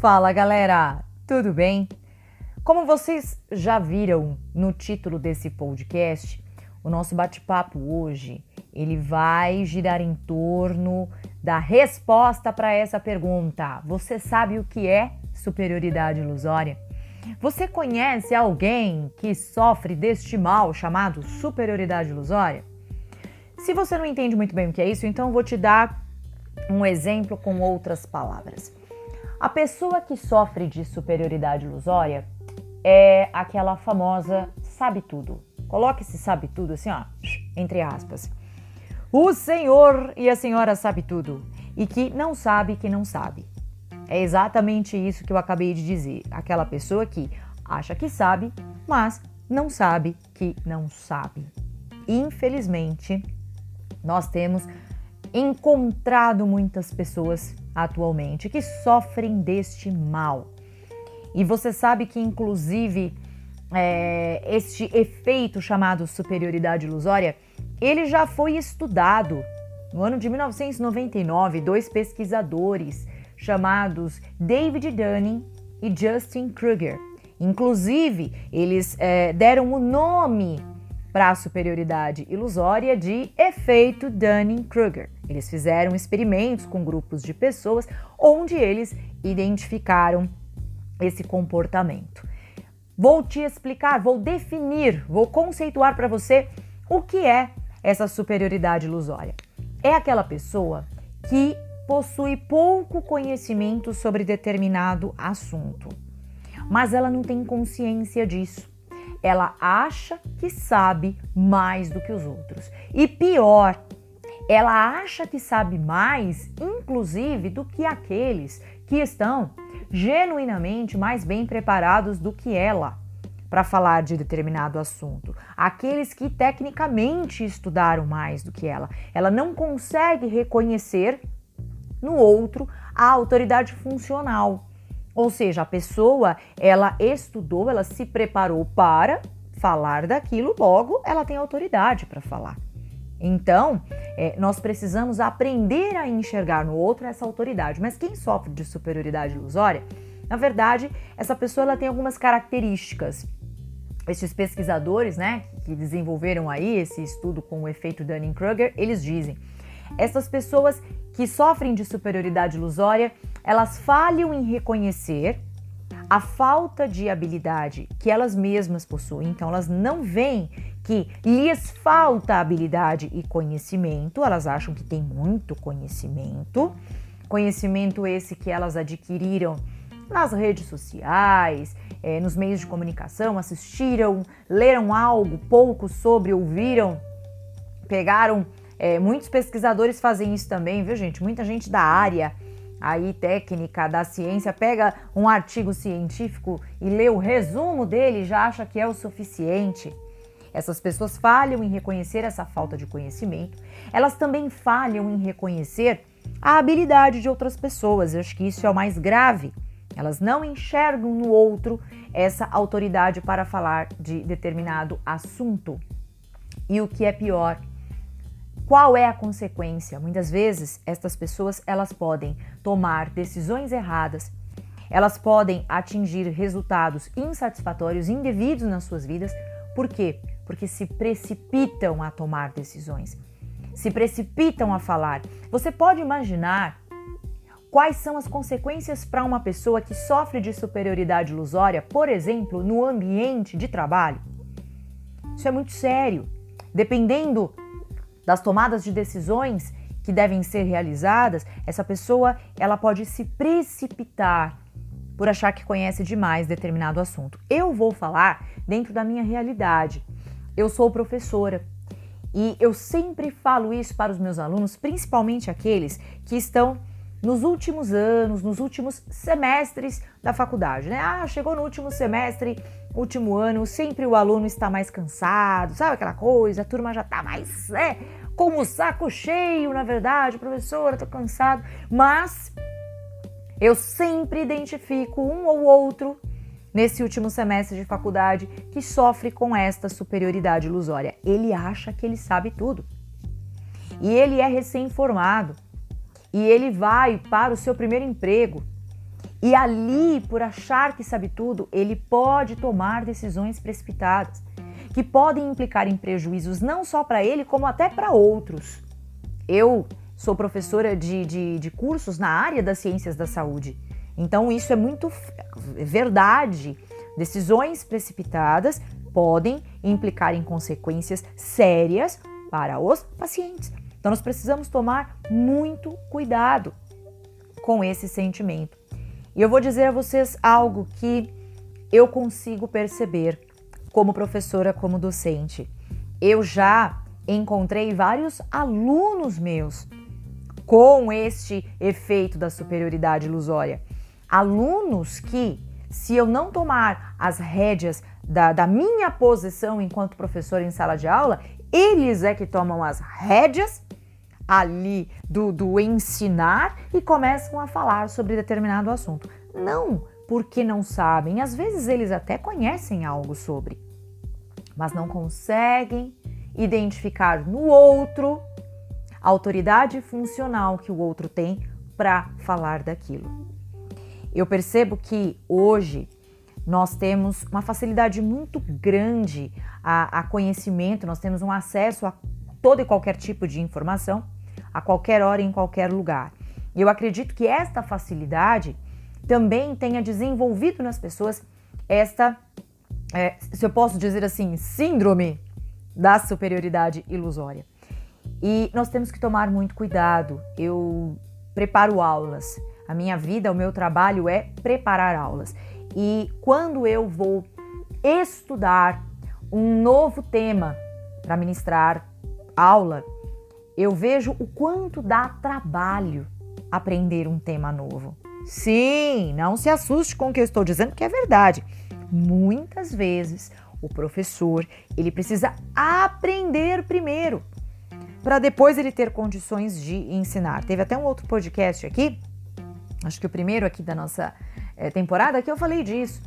Fala galera, tudo bem? Como vocês já viram no título desse podcast, o nosso bate-papo hoje ele vai girar em torno da resposta para essa pergunta. Você sabe o que é superioridade ilusória? Você conhece alguém que sofre deste mal chamado superioridade ilusória? Se você não entende muito bem o que é isso, então eu vou te dar um exemplo com outras palavras. A pessoa que sofre de superioridade ilusória é aquela famosa sabe tudo. Coloque esse sabe tudo assim, ó, entre aspas. O senhor e a senhora sabe tudo e que não sabe que não sabe. É exatamente isso que eu acabei de dizer. Aquela pessoa que acha que sabe, mas não sabe que não sabe. Infelizmente, nós temos encontrado muitas pessoas atualmente que sofrem deste mal. E você sabe que, inclusive, é, este efeito chamado superioridade ilusória, ele já foi estudado. No ano de 1999, dois pesquisadores chamados David Dunning e Justin Kruger. Inclusive, eles é, deram o nome para a superioridade ilusória de efeito Dunning-Kruger. Eles fizeram experimentos com grupos de pessoas onde eles identificaram esse comportamento. Vou te explicar, vou definir, vou conceituar para você o que é essa superioridade ilusória. É aquela pessoa que possui pouco conhecimento sobre determinado assunto, mas ela não tem consciência disso ela acha que sabe mais do que os outros. E pior, ela acha que sabe mais, inclusive, do que aqueles que estão genuinamente mais bem preparados do que ela para falar de determinado assunto. Aqueles que tecnicamente estudaram mais do que ela. Ela não consegue reconhecer no outro a autoridade funcional. Ou seja, a pessoa, ela estudou, ela se preparou para falar daquilo, logo ela tem autoridade para falar. Então, é, nós precisamos aprender a enxergar no outro essa autoridade. Mas quem sofre de superioridade ilusória, na verdade, essa pessoa ela tem algumas características. Esses pesquisadores, né, que desenvolveram aí esse estudo com o efeito Dunning-Kruger, eles dizem: essas pessoas que sofrem de superioridade ilusória, elas falham em reconhecer a falta de habilidade que elas mesmas possuem. Então, elas não veem que lhes falta habilidade e conhecimento, elas acham que tem muito conhecimento. Conhecimento esse que elas adquiriram nas redes sociais, é, nos meios de comunicação, assistiram, leram algo pouco sobre, ouviram, pegaram. É, muitos pesquisadores fazem isso também, viu, gente? Muita gente da área aí técnica da ciência pega um artigo científico e lê o resumo dele e já acha que é o suficiente. Essas pessoas falham em reconhecer essa falta de conhecimento. Elas também falham em reconhecer a habilidade de outras pessoas. Eu acho que isso é o mais grave. Elas não enxergam no outro essa autoridade para falar de determinado assunto. E o que é pior, qual é a consequência? Muitas vezes estas pessoas elas podem tomar decisões erradas, elas podem atingir resultados insatisfatórios, indevidos nas suas vidas. Por quê? Porque se precipitam a tomar decisões, se precipitam a falar. Você pode imaginar quais são as consequências para uma pessoa que sofre de superioridade ilusória, por exemplo, no ambiente de trabalho? Isso é muito sério. Dependendo das tomadas de decisões que devem ser realizadas, essa pessoa ela pode se precipitar por achar que conhece demais determinado assunto. Eu vou falar dentro da minha realidade. Eu sou professora e eu sempre falo isso para os meus alunos, principalmente aqueles que estão nos últimos anos, nos últimos semestres da faculdade, né? Ah, chegou no último semestre, último ano, sempre o aluno está mais cansado, sabe aquela coisa? A turma já está mais, é, com o saco cheio, na verdade, professora, tô cansado. Mas eu sempre identifico um ou outro nesse último semestre de faculdade que sofre com esta superioridade ilusória. Ele acha que ele sabe tudo. E ele é recém-formado e ele vai para o seu primeiro emprego E ali, por achar que sabe tudo, ele pode tomar decisões precipitadas, que podem implicar em prejuízos não só para ele, como até para outros. Eu sou professora de, de, de, cursos na área das ciências da saúde, então isso é muito verdade. Decisões precipitadas podem implicar em consequências sérias para os pacientes. Então nós precisamos tomar muito cuidado com esse sentimento. E eu vou dizer a vocês algo que eu consigo perceber como professora, como docente. Eu já encontrei vários alunos meus com este efeito da superioridade ilusória. Alunos que, se eu não tomar as rédeas da, da minha posição enquanto professor em sala de aula, eles é que tomam as rédeas ali do, do ensinar e começam a falar sobre determinado assunto. Não porque não sabem, às vezes eles até conhecem algo sobre, mas não conseguem identificar no outro a autoridade funcional que o outro tem para falar daquilo. Eu percebo que hoje nós temos uma facilidade muito grande a, a conhecimento, nós temos um acesso a todo e qualquer tipo de informação a qualquer hora, em qualquer lugar. Eu acredito que esta facilidade também tenha desenvolvido nas pessoas esta, é, se eu posso dizer assim, síndrome da superioridade ilusória. E nós temos que tomar muito cuidado. Eu preparo aulas. A minha vida, o meu trabalho é preparar aulas. E quando eu vou estudar um novo tema para ministrar aula, eu vejo o quanto dá trabalho aprender um tema novo. Sim, não se assuste com o que eu estou dizendo, que é verdade. Muitas vezes o professor, ele precisa aprender primeiro, para depois ele ter condições de ensinar. Teve até um outro podcast aqui, acho que o primeiro aqui da nossa é, temporada, que eu falei disso.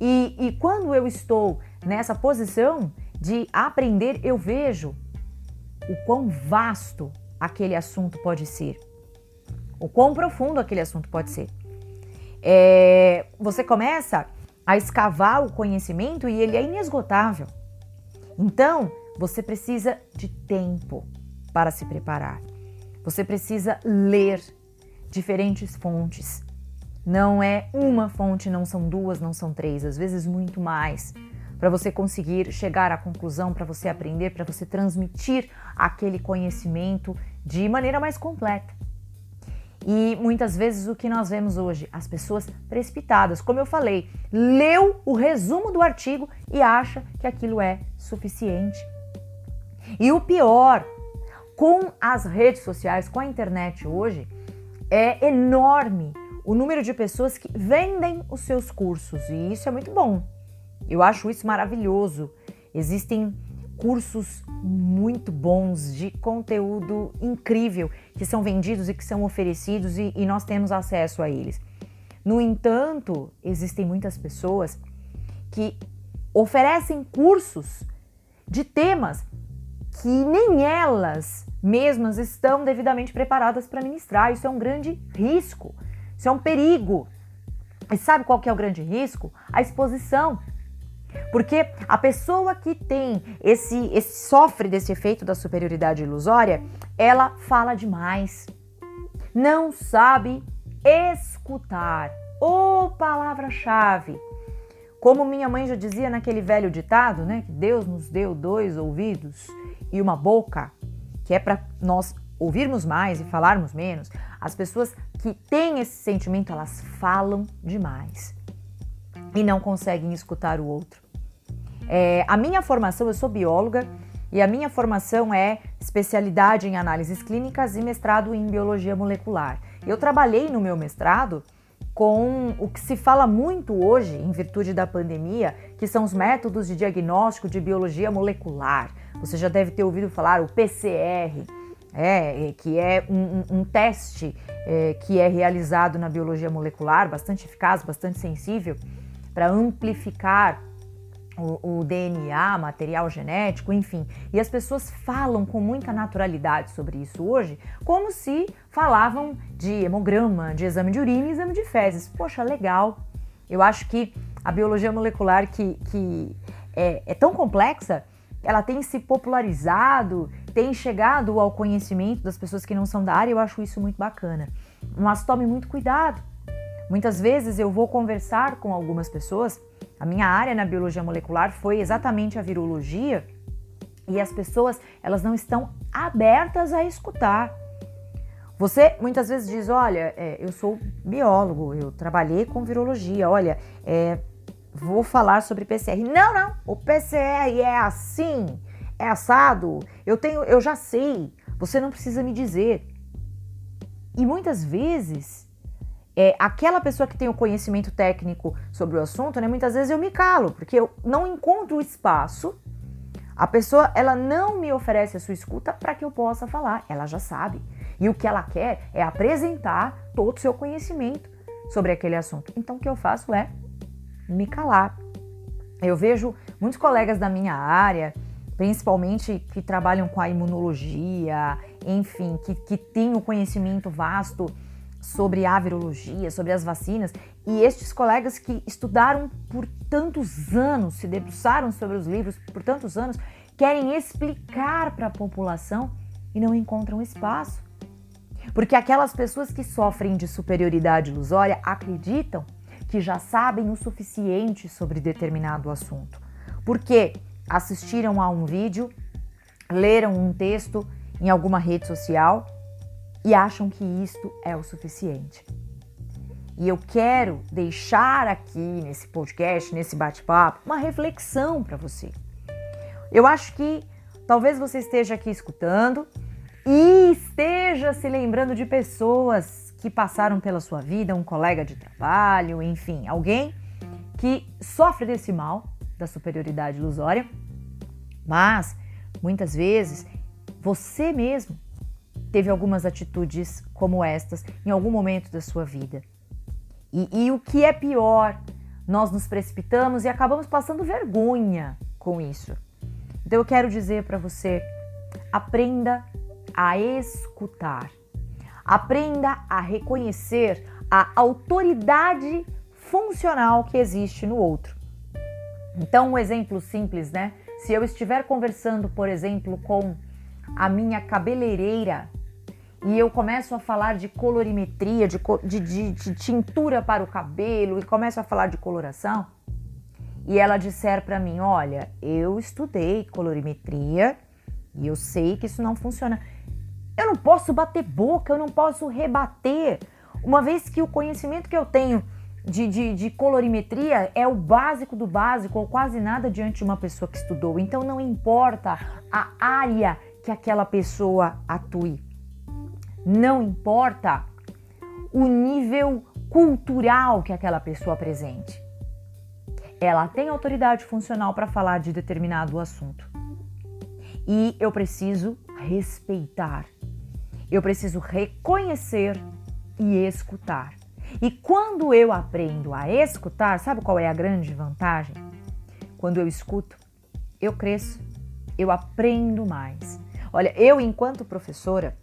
E, e quando eu estou nessa posição de aprender, eu vejo o quão vasto aquele assunto pode ser, o quão profundo aquele assunto pode ser. É, você começa a escavar o conhecimento e ele é inesgotável. Então, você precisa de tempo para se preparar. Você precisa ler diferentes fontes. Não é uma fonte, não são duas, não são três, às vezes muito mais para você conseguir chegar à conclusão, para você aprender, para você transmitir aquele conhecimento de maneira mais completa. E muitas vezes o que nós vemos hoje, as pessoas precipitadas, como eu falei, leu o resumo do artigo e acha que aquilo é suficiente. E o pior, com as redes sociais, com a internet hoje, é enorme o número de pessoas que vendem os seus cursos, e isso é muito bom. Eu acho isso maravilhoso. Existem cursos muito bons de conteúdo incrível que são vendidos e que são oferecidos e, e nós temos acesso a eles. No entanto, existem muitas pessoas que oferecem cursos de temas que nem elas mesmas estão devidamente preparadas para ministrar. Isso é um grande risco, isso é um perigo. E sabe qual que é o grande risco? A exposição. Porque a pessoa que tem esse, esse sofre desse efeito da superioridade ilusória, ela fala demais. Não sabe escutar. Ô palavra-chave. Como minha mãe já dizia naquele velho ditado, né, que Deus nos deu dois ouvidos e uma boca, que é para nós ouvirmos mais e falarmos menos. As pessoas que têm esse sentimento, elas falam demais e não conseguem escutar o outro. É, a minha formação, eu sou bióloga e a minha formação é especialidade em análises clínicas e mestrado em biologia molecular. Eu trabalhei no meu mestrado com o que se fala muito hoje, em virtude da pandemia, que são os métodos de diagnóstico de biologia molecular. Você já deve ter ouvido falar o PCR, é, que é um, um, um teste é, que é realizado na biologia molecular, bastante eficaz, bastante sensível, para amplificar o, o, DNA, material genético, enfim. E as pessoas falam com muita naturalidade sobre isso hoje, como se falavam de hemograma, de exame de urina e exame de fezes. Poxa, legal. Eu acho que a biologia molecular, que, que é, é tão complexa, ela tem se popularizado, tem chegado ao conhecimento das pessoas que não são da área, eu acho isso muito bacana. Mas tome muito cuidado. Muitas vezes eu vou conversar com algumas pessoas a minha área na biologia molecular foi exatamente a virologia e as pessoas elas não estão abertas a escutar. Você muitas vezes diz, olha, é, eu sou biólogo, eu trabalhei com virologia, olha, é, vou falar sobre PCR. Não, não, o PCR é assim, é assado. Eu tenho, eu já sei. Você não precisa me dizer. E muitas vezes é, aquela pessoa que tem o conhecimento técnico sobre o assunto, né, muitas vezes eu me calo, porque eu não encontro espaço. A pessoa, ela não me oferece a sua escuta para que eu possa falar, ela já sabe. E o que ela quer é apresentar todo o seu conhecimento sobre aquele assunto. Então o que eu faço é me calar. Eu vejo muitos colegas da minha área, principalmente que trabalham com a imunologia, enfim, que, que têm o conhecimento vasto sobre a virologia, sobre as vacinas, e estes colegas que estudaram por tantos anos, se debruçaram sobre os livros por tantos anos, querem explicar para a população e não encontram espaço. Porque aquelas pessoas que sofrem de superioridade ilusória acreditam que já sabem o suficiente sobre determinado assunto. Porque assistiram a um vídeo, leram um texto em alguma rede social e acham que isto é o suficiente. E eu quero deixar aqui nesse podcast, nesse bate-papo, uma reflexão para você. Eu acho que talvez você esteja aqui escutando e esteja se lembrando de pessoas que passaram pela sua vida, um colega de trabalho, enfim, alguém que sofre desse mal da superioridade ilusória, mas muitas vezes você mesmo teve algumas atitudes como estas em algum momento da sua vida. E, e o que é pior, nós nos precipitamos e acabamos passando vergonha com isso. Então eu quero dizer para você: aprenda a escutar, aprenda a reconhecer a autoridade funcional que existe no outro. Então, um exemplo simples, né? Se eu estiver conversando, por exemplo, com a minha cabeleireira e eu começo a falar de colorimetria, de, de, de, de tintura para o cabelo e começo a falar de coloração, e ela disser para mim: Olha, eu estudei colorimetria e eu sei que isso não funciona. Eu não posso bater boca, eu não posso rebater, uma vez que o conhecimento que eu tenho de, de, de, colorimetria é o básico do básico, ou quase nada diante de uma pessoa que estudou. Então não importa a área que aquela pessoa atue. Não importa o nível cultural que aquela pessoa apresente. Ela tem autoridade funcional para falar de determinado assunto. E eu preciso respeitar. Eu preciso reconhecer e escutar. E quando eu aprendo a escutar, sabe qual é a grande vantagem? Quando eu escuto, eu cresço, eu aprendo mais. Olha, eu, enquanto professora,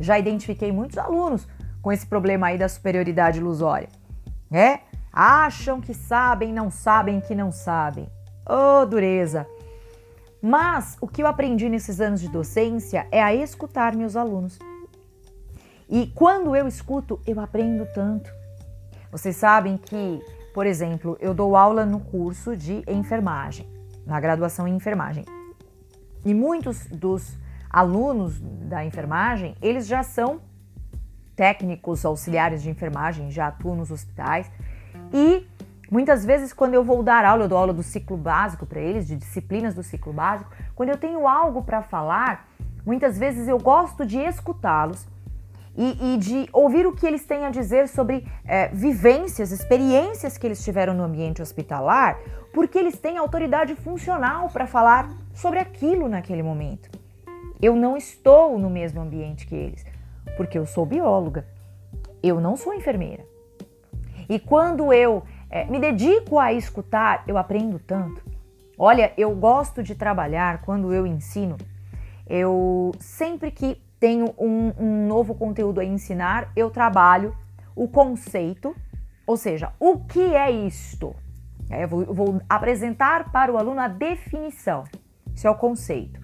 já identifiquei muitos alunos com esse problema aí da superioridade ilusória. É? Acham que sabem, não sabem que não sabem. Oh, dureza! Mas o que eu aprendi nesses anos de docência é a escutar meus alunos. E quando eu escuto, eu aprendo tanto. Vocês sabem que, por exemplo, eu dou aula no curso de enfermagem, na graduação em enfermagem. E muitos dos alunos da enfermagem, eles já são técnicos auxiliares de enfermagem, já atuam nos hospitais. E muitas vezes, quando eu vou dar aula, eu dou aula do ciclo básico para eles, de disciplinas do ciclo básico, quando eu tenho algo para falar, muitas vezes eu gosto de escutá-los e, e, de ouvir o que eles têm a dizer sobre é, vivências, experiências que eles tiveram no ambiente hospitalar, porque eles têm autoridade funcional para falar sobre aquilo naquele momento. Eu não estou no mesmo ambiente que eles, porque eu sou bióloga, eu não sou enfermeira. E quando eu é, me dedico a escutar, eu aprendo tanto. Olha, eu gosto de trabalhar quando eu ensino. Eu sempre que tenho um, um novo conteúdo a ensinar, eu trabalho o conceito, ou seja, o que é isto? Eu vou, eu vou apresentar para o aluno a definição. Isso é o conceito.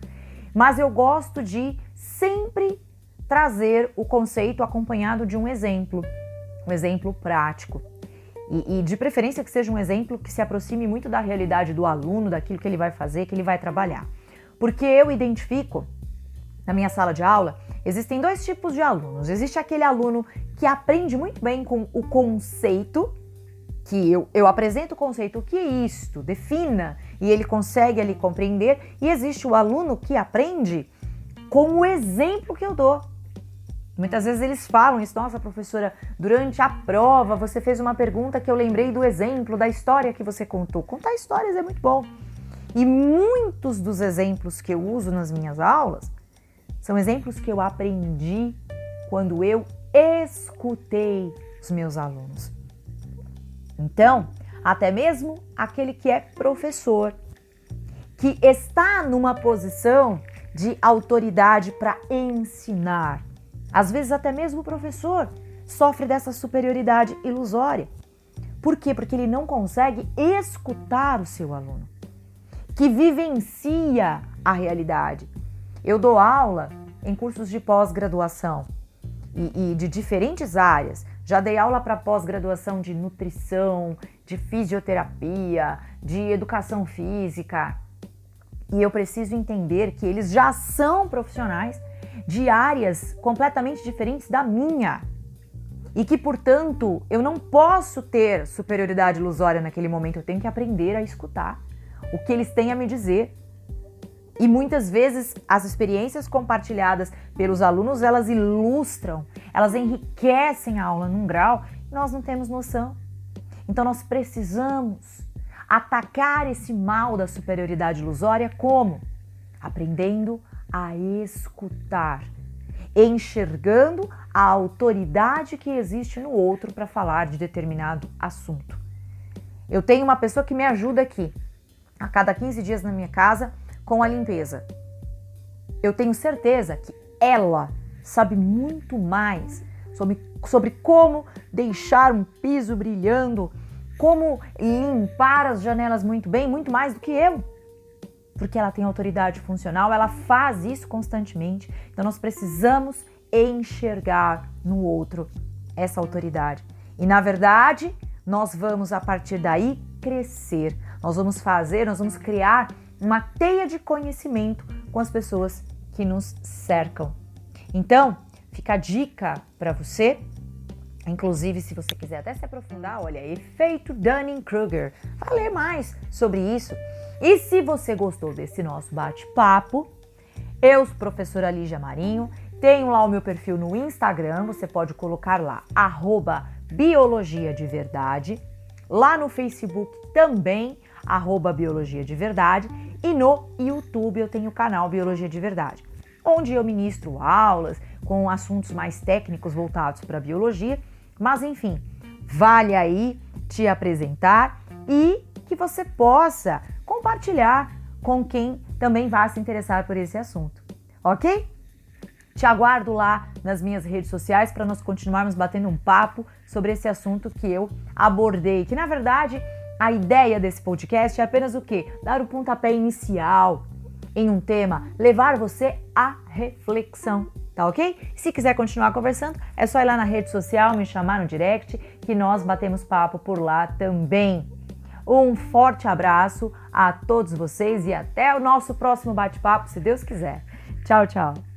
Mas eu gosto de sempre trazer o conceito acompanhado de um exemplo, um exemplo prático. E, e, de preferência que seja um exemplo que se aproxime muito da realidade do aluno, daquilo que ele vai fazer, que ele vai trabalhar. Porque eu identifico na minha sala de aula, existem dois tipos de alunos. Existe aquele aluno que aprende muito bem com o conceito, que eu, eu apresento o conceito, o que é isto, defina, e ele consegue ali compreender. E existe o aluno que aprende com o exemplo que eu dou. Muitas vezes eles falam isso, nossa professora, durante a prova você fez uma pergunta que eu lembrei do exemplo, da história que você contou. Contar histórias é muito bom. E muitos dos exemplos que eu uso nas minhas aulas são exemplos que eu aprendi quando eu escutei os meus alunos. Então, até mesmo aquele que é professor, que está numa posição de autoridade para ensinar, às vezes, até mesmo o professor sofre dessa superioridade ilusória. Por quê? Porque ele não consegue escutar o seu aluno, que vivencia a realidade. Eu dou aula em cursos de pós-graduação e, e, de diferentes áreas. Já dei aula para pós-graduação de nutrição, de fisioterapia, de educação física. E eu preciso entender que eles já são profissionais de áreas completamente diferentes da minha. E que, portanto, eu não posso ter superioridade ilusória naquele momento, eu tenho que aprender a escutar o que eles têm a me dizer. E muitas vezes as experiências compartilhadas pelos alunos, elas ilustram, elas enriquecem a aula num grau que nós não temos noção. Então nós precisamos atacar esse mal da superioridade ilusória como? Aprendendo a escutar, enxergando a autoridade que existe no outro para falar de determinado assunto. Eu tenho uma pessoa que me ajuda aqui, a cada 15 dias na minha casa, com a limpeza. Eu tenho certeza que ela sabe muito mais sobre, sobre como deixar um piso brilhando, como limpar as janelas muito bem, muito mais do que eu porque ela tem autoridade funcional, ela faz isso constantemente. Então nós precisamos enxergar no outro essa autoridade. E na verdade, nós vamos a partir daí crescer. Nós vamos fazer, nós vamos criar uma teia de conhecimento com as pessoas que nos cercam. Então, fica a dica para você. Inclusive, se você quiser até se aprofundar, olha, efeito Dunning-Kruger. Vai ler mais sobre isso. E se você gostou desse nosso bate-papo, eu professora Lígia Marinho, tenho lá o meu perfil no Instagram, você pode colocar lá, arroba Biologia de Verdade. Lá no Facebook também, arroba Biologia de Verdade. E no YouTube eu tenho o canal Biologia de Verdade, onde eu ministro aulas com assuntos mais técnicos voltados para a biologia. Mas enfim, vale aí te apresentar e que você possa compartilhar com quem também vai se interessar por esse assunto, ok? Te aguardo lá nas minhas redes sociais para nós continuarmos batendo um papo sobre esse assunto que eu abordei, que na verdade a ideia desse podcast é apenas o quê? Dar o pontapé inicial em um tema, levar você à reflexão, tá ok? Se quiser continuar conversando, é só ir lá na rede social, me chamar no direct, que nós batemos papo por lá também. Um forte abraço a todos vocês e até o nosso próximo bate-papo, se Deus quiser. Tchau, tchau.